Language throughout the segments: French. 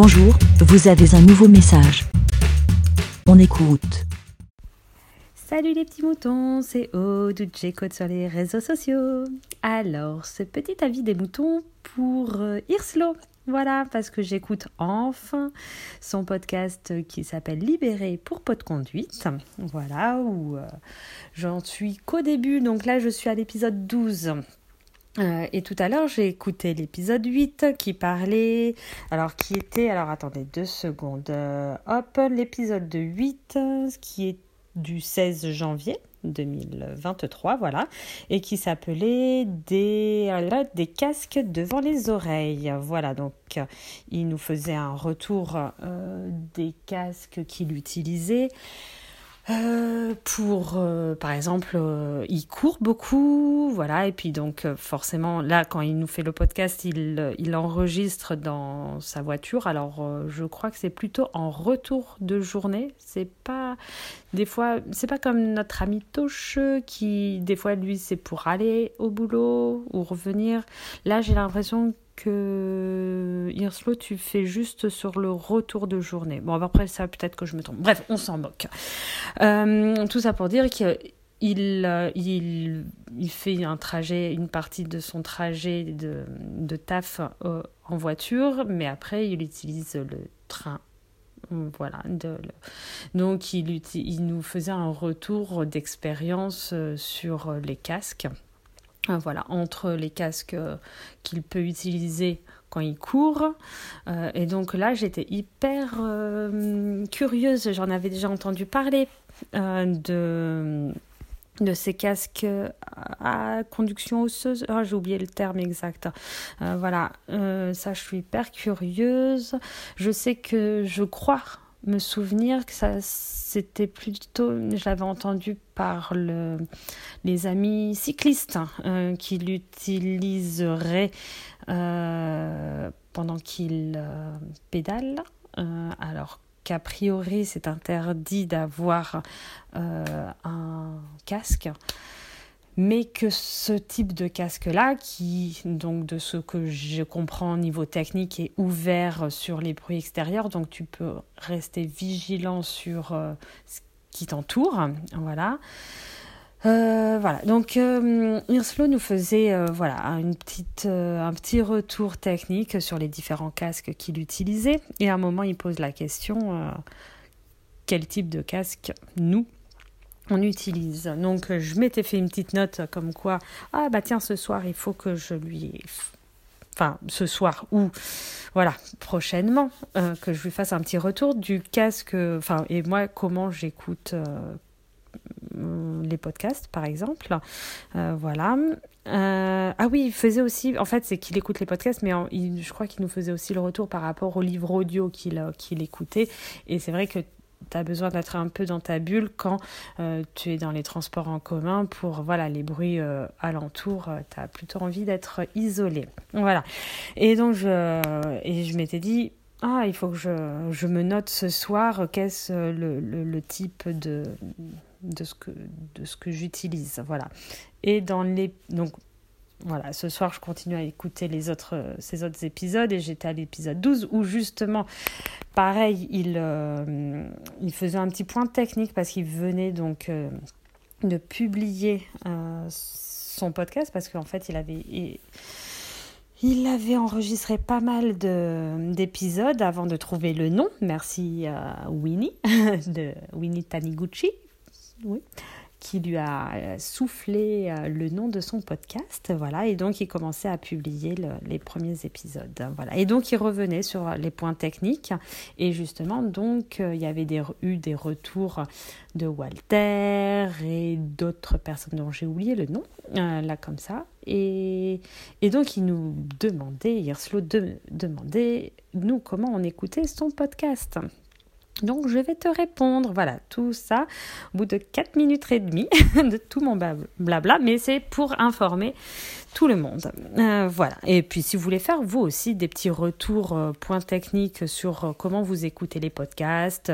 Bonjour, vous avez un nouveau message. On écoute. Salut les petits moutons, c'est Aude J-Code sur les réseaux sociaux. Alors, ce petit avis des moutons pour euh, Irslo. Voilà, parce que j'écoute enfin son podcast qui s'appelle Libéré pour pot de conduite. Voilà, où euh, j'en suis qu'au début. Donc là, je suis à l'épisode 12. Euh, et tout à l'heure, j'ai écouté l'épisode 8 qui parlait, alors qui était, alors attendez deux secondes, euh, hop, l'épisode 8 qui est du 16 janvier 2023, voilà, et qui s'appelait des, casques devant les oreilles. Voilà, donc il nous faisait un retour euh, des casques qu'il utilisait. Euh, pour, euh, par exemple, euh, il court beaucoup, voilà, et puis donc forcément, là, quand il nous fait le podcast, il, il enregistre dans sa voiture. Alors, je crois que c'est plutôt en retour de journée. C'est pas, des fois, c'est pas comme notre ami Toche qui, des fois, lui, c'est pour aller au boulot ou revenir. Là, j'ai l'impression que Hirslo, tu fais juste sur le retour de journée. Bon, après ça, peut-être que je me trompe. Bref, on s'en moque. Euh, tout ça pour dire qu'il il, il, fait un trajet, une partie de son trajet de, de taf euh, en voiture, mais après, il utilise le train. Voilà. Donc, il, il nous faisait un retour d'expérience euh, sur les casques. Euh, voilà, entre les casques euh, qu'il peut utiliser quand il court. Euh, et donc là, j'étais hyper curieuse. J'en avais déjà entendu parler de, de ces casques à conduction osseuse. Oh, j'ai oublié le terme exact. voilà, ça, je suis hyper curieuse. Je sais que je crois me souvenir que ça c'était plutôt je l'avais entendu par le, les amis cyclistes hein, euh, qui l'utiliseraient euh, pendant qu'ils euh, pédalent alors qu'a priori c'est interdit d'avoir un casque mais que ce type de casque-là, qui, donc de ce que je comprends au niveau technique, est ouvert sur les bruits extérieurs, donc tu peux rester vigilant sur euh, ce qui t'entoure, voilà. Euh, voilà, donc euh, nous faisait voilà une petite, un petit retour technique sur les différents casques qu'il utilisait et à un moment il pose la question quel type de casque nous on utilise. Donc je m'étais fait une petite note comme quoi ah bah tiens ce soir il faut que je lui enfin ce soir ou voilà prochainement euh, que je lui fasse un petit retour du casque enfin et moi comment j'écoute euh, les podcasts par exemple. Euh, voilà. Ah oui il faisait aussi en fait c'est qu'il écoute les podcasts mais je crois qu'il nous faisait aussi le retour par rapport au livre audio qu'il qu'il écoutait. Et c'est vrai que tu as besoin d'être un peu dans ta bulle quand euh, tu es dans les transports en commun pour voilà les bruits euh, alentours euh, tu as plutôt envie d'être isolé. Voilà. Et donc je et je m'étais dit ah il faut que je, je me note ce soir qu'est-ce le, le, le, type de de ce que de ce que j'utilise. Voilà. Et dans les donc voilà, ce soir, je continue à écouter les autres, euh, ces autres épisodes et j'étais à l'épisode 12 où justement, pareil, il, euh, il faisait un petit point technique parce qu'il venait donc euh, de publier son podcast parce qu'en fait, il avait... Il, avait enregistré pas mal d'épisodes avant de trouver le nom. Merci à Winnie, de Winnie Taniguchi. Oui qui lui a euh, soufflé euh, le nom de son podcast, voilà, et donc il commençait à publier les premiers épisodes, voilà, et donc il revenait sur les points techniques, et justement, donc euh, il y avait eu des retours de Walter et d'autres personnes dont j'ai oublié le nom, là comme ça, et, et donc il nous demandait, Yerslo de, demandait, nous, comment on écoutait son podcast. Donc je vais te répondre, voilà, tout ça au bout de 4 minutes et demie de tout mon blabla, mais c'est pour informer tout le monde. Euh, voilà, et puis si vous voulez faire vous aussi des petits retours, euh, points techniques sur euh, comment vous écoutez les podcasts,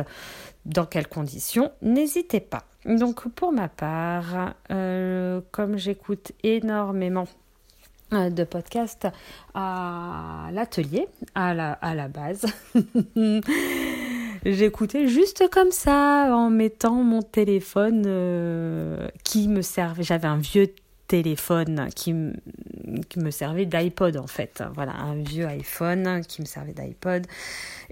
dans quelles conditions, n'hésitez pas. Donc pour ma part, comme j'écoute énormément de podcast à l'atelier, à la, à la base. J'écoutais juste comme ça, en mettant mon téléphone euh, qui me servait. J'avais un vieux téléphone qui, qui me servait d'iPod en fait. Voilà, un vieux iPhone qui me servait d'iPod.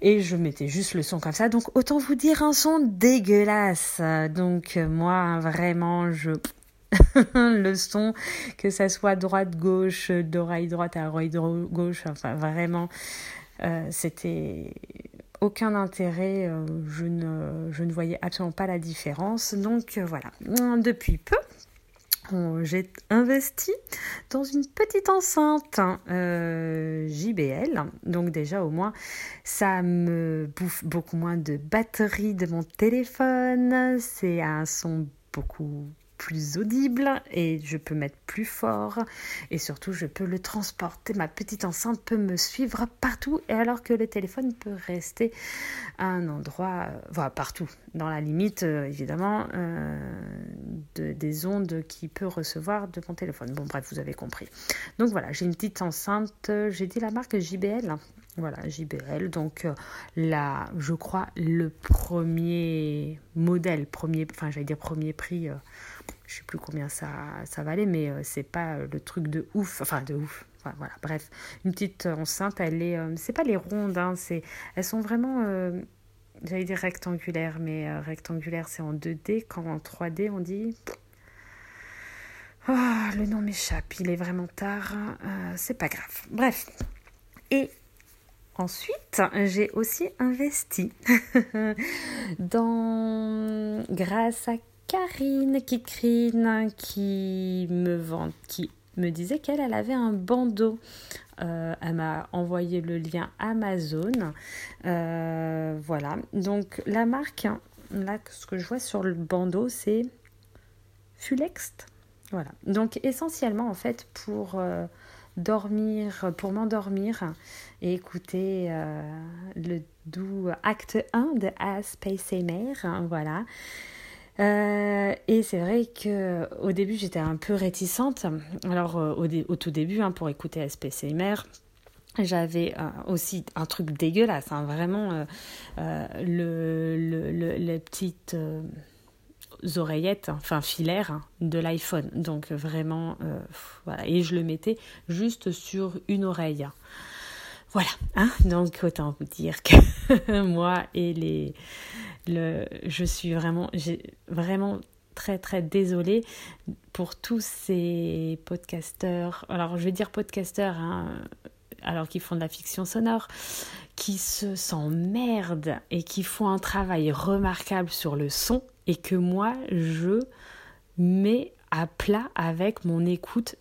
Et je mettais juste le son comme ça. Donc autant vous dire un son dégueulasse. Donc moi vraiment je... le son, que ça soit droite-gauche, d'oreille droite à oreille gauche, enfin vraiment, euh, c'était aucun intérêt, euh, je, ne, voyais absolument pas la différence. Donc euh, voilà, depuis peu, j'ai investi dans une petite enceinte euh, JBL. Donc déjà au moins ça me bouffe beaucoup moins de batterie de mon téléphone. C'est un son beaucoup plus audible et je peux mettre plus fort et surtout je peux le transporter. Ma petite enceinte peut me suivre partout et alors que le téléphone peut rester à un endroit, euh, voilà, partout, dans la limite euh, évidemment euh, de, des ondes qu'il peut recevoir de mon téléphone. Bon bref, vous avez compris. Donc voilà, j'ai une petite enceinte, j'ai dit la marque JBL. Voilà, JBL. Donc là, je crois le premier modèle, premier, enfin j'allais dire premier prix je sais plus combien ça, ça valait, mais euh, c'est pas euh, le truc de ouf, enfin de ouf. voilà, bref, une petite enceinte, elle est, euh, c'est pas les rondes, hein, c'est, elles sont vraiment, j'allais dire rectangulaires, mais rectangulaires c'est en 2D, quand en 3D on dit, oh, le nom m'échappe, il est vraiment tard, c'est pas grave. Bref, et Ensuite, j'ai aussi investi dans, grâce à Karine Kikrine qui me vend, qui me disait qu'elle elle avait un bandeau. Euh, elle m'a envoyé le lien Amazon. Euh, voilà. Donc la marque, là, ce que je vois sur le bandeau, c'est Fulext. Voilà. Donc essentiellement, en fait, pour euh, dormir, pour m'endormir et écouter le doux acte 1 de As Space Mare. Voilà. Euh, et c'est vrai que au début j'étais un peu réticente. Alors euh, au, tout début, hein, pour écouter SPCMR, j'avais euh, aussi un truc dégueulasse, hein, vraiment le, le, les petites oreillettes, enfin filaires de l'iPhone. Donc vraiment, voilà. Et je le mettais juste sur une oreille. Voilà, hein donc autant vous dire que moi et les, le, je suis vraiment, très très désolée pour tous ces podcasteurs. Alors je vais dire podcasteurs, hein, alors qu'ils font de la fiction sonore, qui se s'emmerdent et qui font un travail remarquable sur le son et que moi je mets à plat avec mon écoute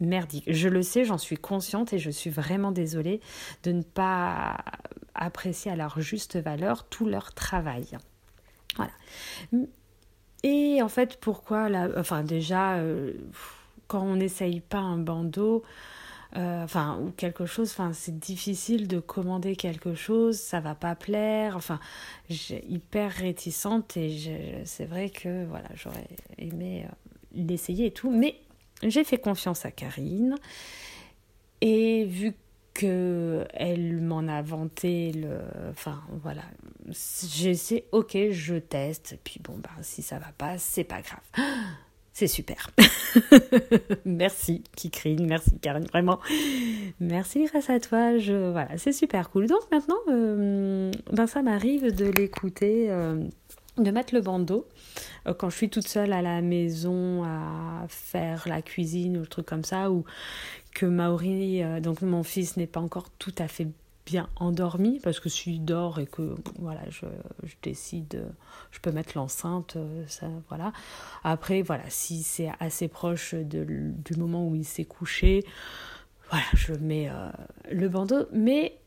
merdique. Je le sais, j'en suis consciente et je suis vraiment désolée de ne pas apprécier à leur juste valeur tout leur travail. Voilà. Et en fait, pourquoi la... Enfin, déjà, euh, quand on n'essaye pas un bandeau, euh, enfin, ou quelque chose, enfin, c'est difficile de commander quelque chose, ça va pas plaire, enfin, j'ai hyper réticente et c'est vrai que, voilà, j'aurais aimé euh, l'essayer et tout, mais j'ai fait confiance à Karine et vu qu'elle m'en a vanté le. Enfin, voilà. J'ai essayé, ok, je teste. Puis bon, bah, si ça va pas, c'est pas grave. C'est super. merci, Kikrine. Merci, Karine. Vraiment. Merci grâce à toi. Je, voilà, c'est super cool. Donc maintenant, euh, ben, ça m'arrive de l'écouter. Euh, de mettre le bandeau euh, quand je suis toute seule à la maison à faire la cuisine ou le truc comme ça ou que Maori donc mon fils n'est pas encore tout à fait bien endormi parce que s'il dort et que voilà je, je décide je peux mettre l'enceinte euh, ça voilà après voilà si c'est assez proche de, du moment où il s'est couché voilà je mets le bandeau mais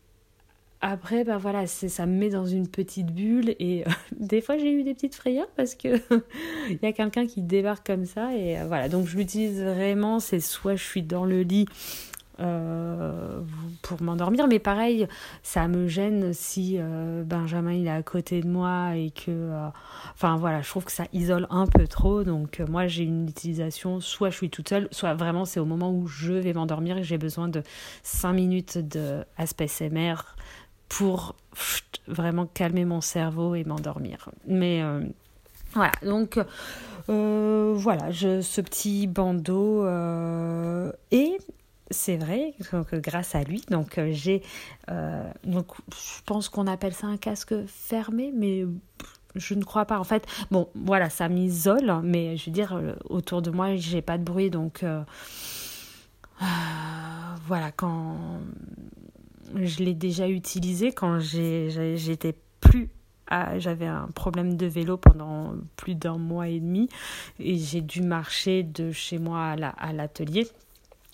après, ben voilà, ça me met dans une petite bulle et euh, des fois j'ai eu des petites frayeurs parce que il y a quelqu'un qui débarque comme ça et euh, voilà. Donc je l'utilise vraiment, c'est soit je suis dans le lit, euh, pour m'endormir. Mais pareil, ça me gêne si euh, Benjamin il est à côté de moi et que. Euh, enfin voilà, je trouve que ça isole un peu trop. Donc moi j'ai une utilisation, soit je suis toute seule, soit vraiment c'est au moment où je vais m'endormir et j'ai besoin de 5 minutes de SMR pour vraiment calmer mon cerveau et m'endormir. Mais. Voilà, donc voilà, ce petit bandeau. Et c'est vrai que grâce à lui, donc euh, j'ai. donc je pense qu'on appelle ça un casque fermé, mais je ne crois pas. En fait, bon, voilà, ça m'isole, mais je veux dire, autour de moi, j'ai pas de bruit, donc. voilà, quand je l'ai déjà utilisé, quand j'étais plus j'avais un problème de vélo pendant plus d'un mois et demi et j'ai dû marcher de chez moi à l'atelier.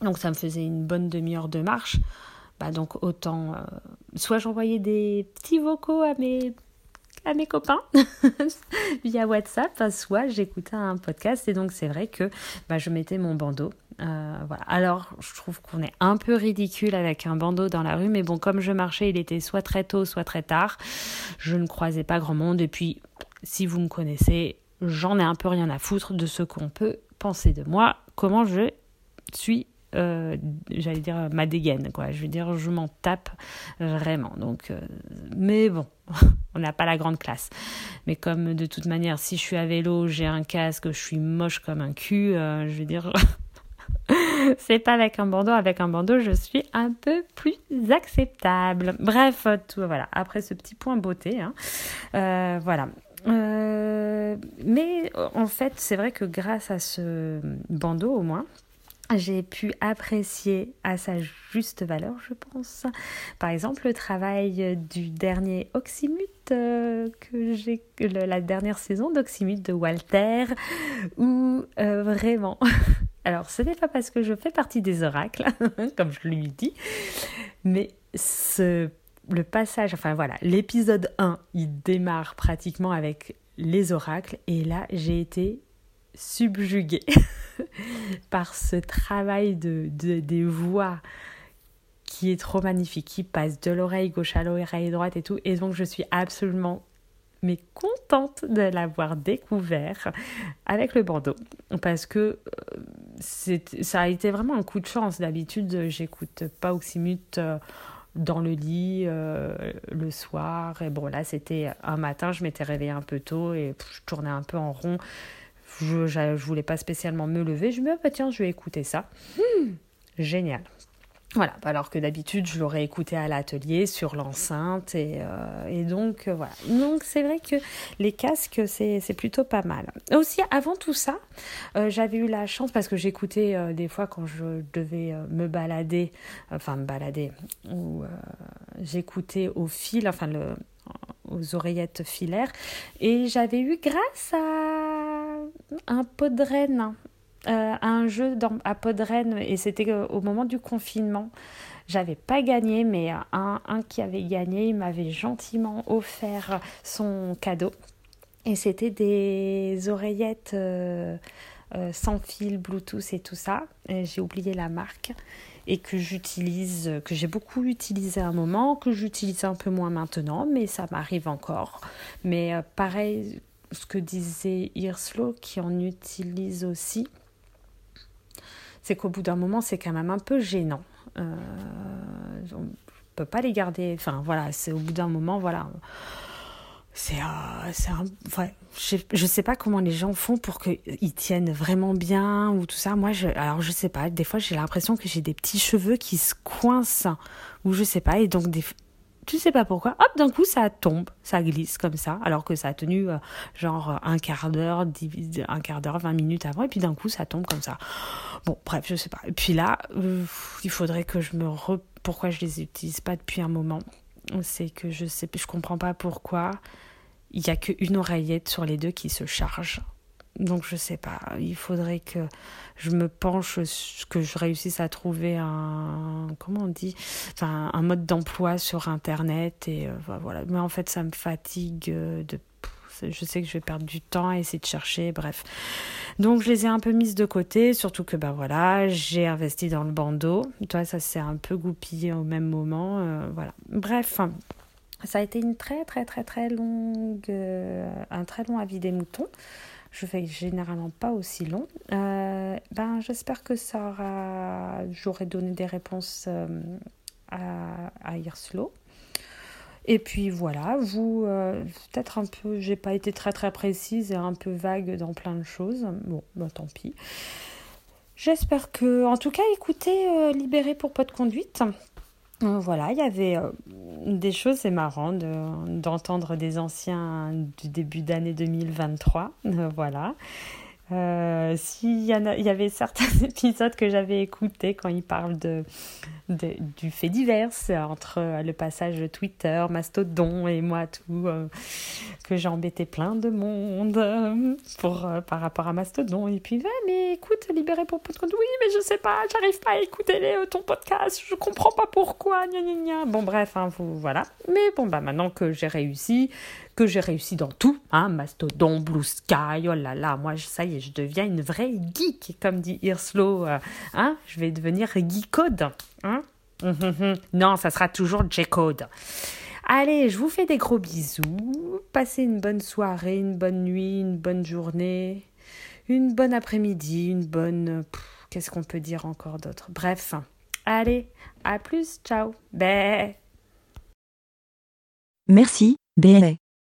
Donc ça me faisait une bonne demi-heure de marche. Bah donc autant euh, soit j'envoyais des petits vocaux à mes à mes copains via WhatsApp, soit j'écoutais un podcast et donc c'est vrai que bah, je mettais mon bandeau euh, voilà. Alors, je trouve qu'on est un peu ridicule avec un bandeau dans la rue, mais bon, comme je marchais, il était soit très tôt, soit très tard. Je ne croisais pas grand monde. Et puis, si vous me connaissez, j'en ai un peu rien à foutre de ce qu'on peut penser de moi, comment je suis euh, j'allais dire ma dégaine quoi je veux dire je m'en tape vraiment donc euh, mais bon on n'a pas la grande classe mais comme de toute manière si je suis à vélo j'ai un casque je suis moche comme un cul je veux dire c'est pas avec un bandeau. Avec un bandeau, je suis un peu plus acceptable. Bref, tout, voilà. Après ce petit point beauté, hein, euh, voilà. Euh, mais en fait, c'est vrai que grâce à ce bandeau, au moins, j'ai pu apprécier à sa juste valeur, je pense. Par exemple, le travail du dernier Oxymute euh, que j'ai, la dernière saison d'Oxymute de Walter, où vraiment Alors, ce n'est pas parce que je fais partie des oracles, comme je lui dis, mais ce, le passage, enfin voilà, l'épisode 1, il démarre pratiquement avec les oracles, et là, j'ai été subjuguée par ce travail de, de, des voix qui est trop magnifique, qui passe de l'oreille gauche à l'oreille droite et tout, et donc je suis absolument mais contente de l'avoir découvert avec le bandeau parce que euh, ça a été vraiment un coup de chance. D'habitude, j'écoute pas Oxymute euh, dans le lit euh, le soir. Et bon, là, c'était un matin, je m'étais réveillée un peu tôt et je tournais un peu en rond. Je, je, voulais pas spécialement me lever. Je me dis, ah, bah, tiens, je vais écouter ça. Hmm, génial. Voilà, alors que d'habitude je l'aurais écouté à l'atelier sur l'enceinte et, euh, donc euh, voilà. Donc c'est vrai que les casques c'est plutôt pas mal. Aussi avant tout ça, euh, j'avais eu la chance parce que j'écoutais des fois quand je devais me balader, enfin me balader, ou j'écoutais au fil, enfin le, aux oreillettes filaires et j'avais eu grâce à un pot de renne euh, un jeu dans, à Podren et c'était euh, au moment du confinement. J'avais pas gagné, mais un, un qui avait gagné, il m'avait gentiment offert son cadeau. Et c'était des oreillettes euh, sans fil, Bluetooth et tout ça. J'ai oublié la marque et que j'utilise, que j'ai beaucoup utilisé à un moment, que j'utilise un peu moins maintenant, mais ça m'arrive encore. Mais pareil, ce que disait Irslo, qui en utilise aussi, c'est qu'au bout d'un moment, c'est quand même un peu gênant. Euh, on ne peut pas les garder. Enfin, voilà, c'est au bout d'un moment, voilà. C'est un. je, ne sais pas comment les gens font pour qu'ils tiennent vraiment bien ou tout ça. Moi, je, alors je sais pas. Des fois, j'ai l'impression que j'ai des petits cheveux qui se coincent ou je sais pas. Et donc, des, tu sais pas pourquoi, hop, d'un coup, ça tombe, ça glisse comme ça, alors que ça a tenu euh, genre un quart d'heure, un quart d'heure, 20 minutes avant, et puis d'un coup, ça tombe comme ça. Bon, bref, je sais pas. Et puis là, euh, il faudrait que je me re... Pourquoi je les utilise pas depuis un moment C'est que je sais, je comprends pas pourquoi il y a qu'une oreillette sur les deux qui se charge. Donc je sais pas, il faudrait que je me penche, que je réussisse à trouver un comment on dit, enfin un mode d'emploi sur internet et euh, voilà. Mais en fait ça me fatigue de Je sais que je vais perdre du temps à essayer de chercher, bref. Donc je les ai un peu mises de côté, surtout que ben voilà, j'ai investi dans le bandeau. Toi, ça s'est un peu goupillé au même moment, euh, voilà. Bref, ça a été une très très très très longue, euh, un très long avis des moutons. Je fais généralement pas aussi long. Euh, ben j'espère que ça aura, j'aurai donné des réponses à, à Irslo. Et puis voilà, vous, euh, peut-être un peu, j'ai pas été très très précise et un peu vague dans plein de choses. Bon, bah tant pis. J'espère que, en tout cas, écoutez, euh, Libéré pour pas de conduite. Euh, voilà, il y avait des choses, c'est marrant d'entendre des anciens du début d'année 2023. voilà. Euh, S'il y, avait certains épisodes que j'avais écoutés quand ils parlent de, du fait divers entre le passage Twitter, Mastodon et moi, tout, euh, que j'ai embêté plein de monde euh, pour, par rapport à Mastodon. Et puis, mais écoute, libéré pour podcast. Oui, mais je sais pas, j'arrive pas à écouter les, ton podcast, je comprends pas pourquoi. Gna, gna, gna. Bon, bref, hein, vous, voilà. Mais bon, bah maintenant que j'ai réussi, que j'ai réussi dans tout, hein, Mastodon, Blue Sky, oh là là, moi, ça y est, je deviens une vraie geek, comme dit Irslo, euh, hein, je vais devenir geekode, hein. non, ça sera toujours J-Code. Allez, je vous fais des gros bisous. Passez une bonne soirée, une bonne nuit, une bonne journée, une bonne après-midi, une bonne... Qu'est-ce qu'on peut dire encore d'autre? Bref, allez, à plus, ciao. Bé. Merci, Bé.